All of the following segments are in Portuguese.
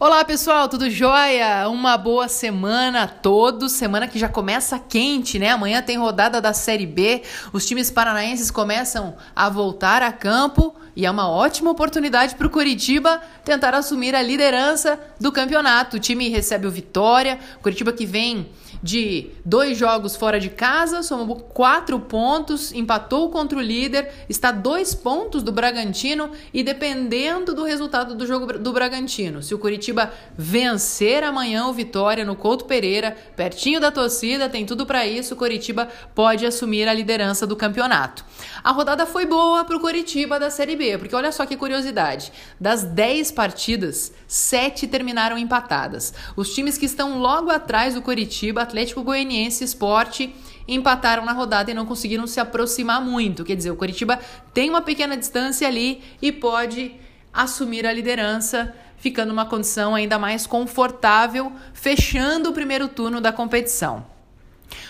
Olá pessoal, tudo jóia? Uma boa semana a todos. Semana que já começa quente, né? Amanhã tem rodada da Série B. Os times paranaenses começam a voltar a campo e é uma ótima oportunidade para o Curitiba tentar assumir a liderança do campeonato. O time recebe o Vitória, Curitiba que vem de dois jogos fora de casa, somou quatro pontos, empatou contra o líder, está dois pontos do Bragantino e dependendo do resultado do jogo do Bragantino, se o Curitiba vencer amanhã o Vitória no Couto Pereira, pertinho da torcida, tem tudo para isso, o Curitiba pode assumir a liderança do campeonato. A rodada foi boa para o Curitiba da Série B, porque olha só que curiosidade, das 10 partidas, 7 terminaram empatadas. Os times que estão logo atrás do Curitiba, Atlético Goianiense Esporte empataram na rodada e não conseguiram se aproximar muito. Quer dizer, o Curitiba tem uma pequena distância ali e pode assumir a liderança, ficando numa condição ainda mais confortável, fechando o primeiro turno da competição.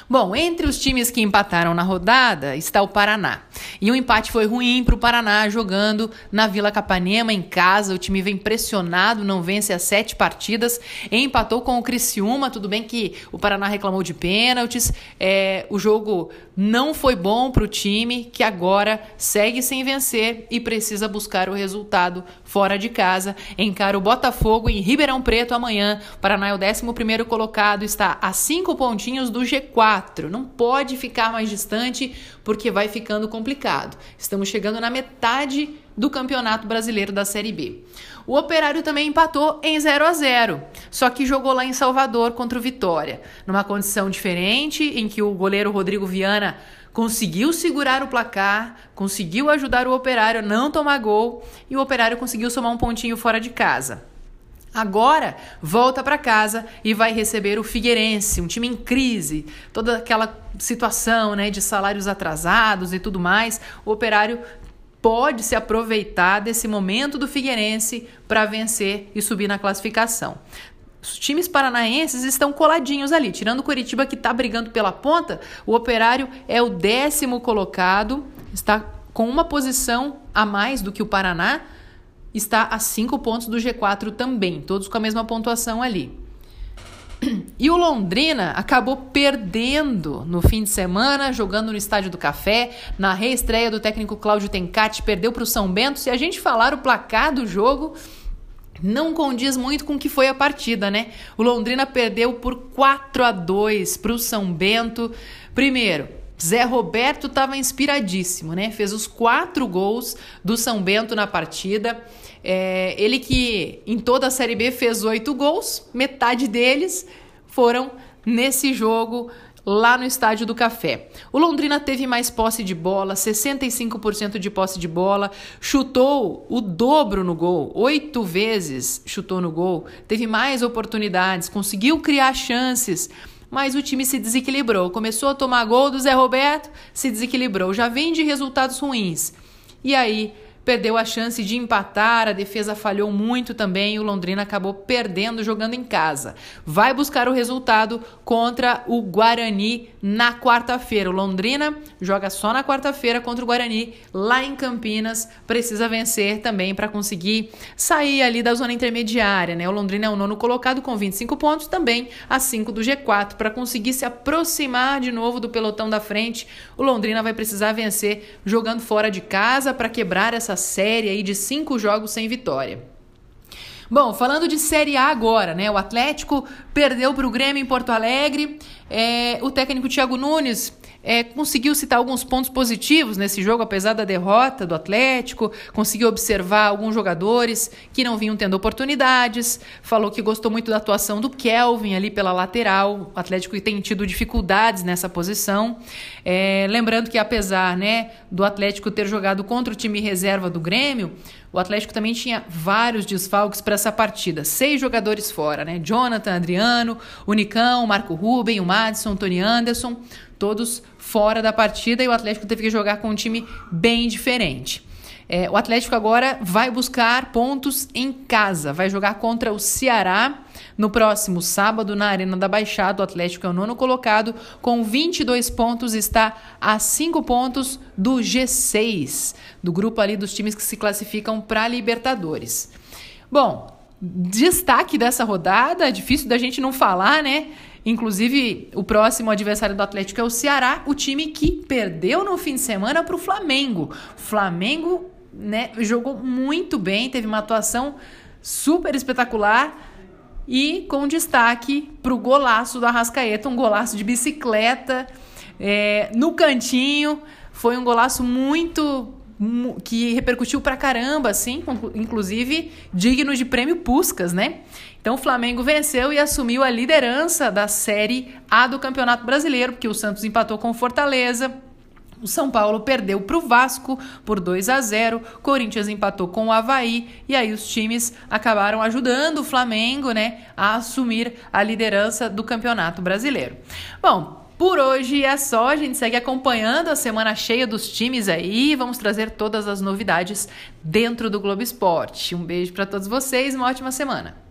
Bom, entre os times que empataram na rodada está o Paraná. E o empate foi ruim para o Paraná jogando na Vila Capanema em casa. O time vem pressionado, não vence as sete partidas, empatou com o Criciúma. Tudo bem que o Paraná reclamou de pênaltis. É, o jogo não foi bom para o time, que agora segue sem vencer e precisa buscar o resultado fora de casa. Encara o Botafogo em Ribeirão Preto amanhã. O Paraná é o 11 colocado, está a cinco pontinhos do G4. 4. Não pode ficar mais distante porque vai ficando complicado. Estamos chegando na metade do Campeonato Brasileiro da Série B. O Operário também empatou em 0 a 0, só que jogou lá em Salvador contra o Vitória, numa condição diferente em que o goleiro Rodrigo Viana conseguiu segurar o placar, conseguiu ajudar o Operário a não tomar gol e o Operário conseguiu somar um pontinho fora de casa. Agora volta para casa e vai receber o Figueirense, um time em crise, toda aquela situação, né, de salários atrasados e tudo mais. O Operário pode se aproveitar desse momento do Figueirense para vencer e subir na classificação. Os times paranaenses estão coladinhos ali, tirando o Curitiba que está brigando pela ponta. O Operário é o décimo colocado, está com uma posição a mais do que o Paraná está a 5 pontos do G4 também, todos com a mesma pontuação ali. E o Londrina acabou perdendo no fim de semana, jogando no Estádio do Café, na reestreia do técnico Cláudio Tencati, perdeu para o São Bento. Se a gente falar o placar do jogo, não condiz muito com o que foi a partida, né? O Londrina perdeu por 4 a 2 para o São Bento. Primeiro, Zé Roberto estava inspiradíssimo, né? Fez os quatro gols do São Bento na partida. É, ele que em toda a Série B fez oito gols, metade deles foram nesse jogo lá no Estádio do Café. O Londrina teve mais posse de bola, 65% de posse de bola, chutou o dobro no gol, oito vezes chutou no gol, teve mais oportunidades, conseguiu criar chances, mas o time se desequilibrou. Começou a tomar gol do Zé Roberto, se desequilibrou. Já vem de resultados ruins. E aí perdeu a chance de empatar, a defesa falhou muito também, o Londrina acabou perdendo jogando em casa. Vai buscar o resultado contra o Guarani na quarta-feira. O Londrina joga só na quarta-feira contra o Guarani lá em Campinas, precisa vencer também para conseguir sair ali da zona intermediária, né? O Londrina é o nono colocado com 25 pontos, também a 5 do G4 para conseguir se aproximar de novo do pelotão da frente. O Londrina vai precisar vencer jogando fora de casa para quebrar essa série aí de cinco jogos sem vitória. Bom, falando de Série A agora, né? O Atlético perdeu para o Grêmio em Porto Alegre. É, o técnico Thiago Nunes é, conseguiu citar alguns pontos positivos nesse jogo, apesar da derrota do Atlético, conseguiu observar alguns jogadores que não vinham tendo oportunidades, falou que gostou muito da atuação do Kelvin ali pela lateral, o Atlético tem tido dificuldades nessa posição. É, lembrando que apesar né, do Atlético ter jogado contra o time reserva do Grêmio, o Atlético também tinha vários desfalques para essa partida. Seis jogadores fora, né? Jonathan, Adriano, o Nicão, o Marco Ruben, o Madison, Tony Anderson todos fora da partida e o Atlético teve que jogar com um time bem diferente. É, o Atlético agora vai buscar pontos em casa, vai jogar contra o Ceará no próximo sábado na Arena da Baixada. O Atlético é o nono colocado, com 22 pontos, está a 5 pontos do G6, do grupo ali dos times que se classificam para Libertadores. Bom, destaque dessa rodada, difícil da gente não falar, né? Inclusive, o próximo adversário do Atlético é o Ceará, o time que perdeu no fim de semana para o Flamengo. Flamengo né, jogou muito bem, teve uma atuação super espetacular e com destaque para o golaço do Arrascaeta, um golaço de bicicleta é, no cantinho. Foi um golaço muito que repercutiu pra caramba, assim, inclusive digno de prêmio Puscas, né? Então o Flamengo venceu e assumiu a liderança da Série A do Campeonato Brasileiro, porque o Santos empatou com o Fortaleza. O São Paulo perdeu para o Vasco por 2 a 0. Corinthians empatou com o Havaí. E aí os times acabaram ajudando o Flamengo né, a assumir a liderança do Campeonato Brasileiro. Bom, por hoje é só, a gente segue acompanhando a semana cheia dos times aí, vamos trazer todas as novidades dentro do Globo Esporte. Um beijo para todos vocês, uma ótima semana.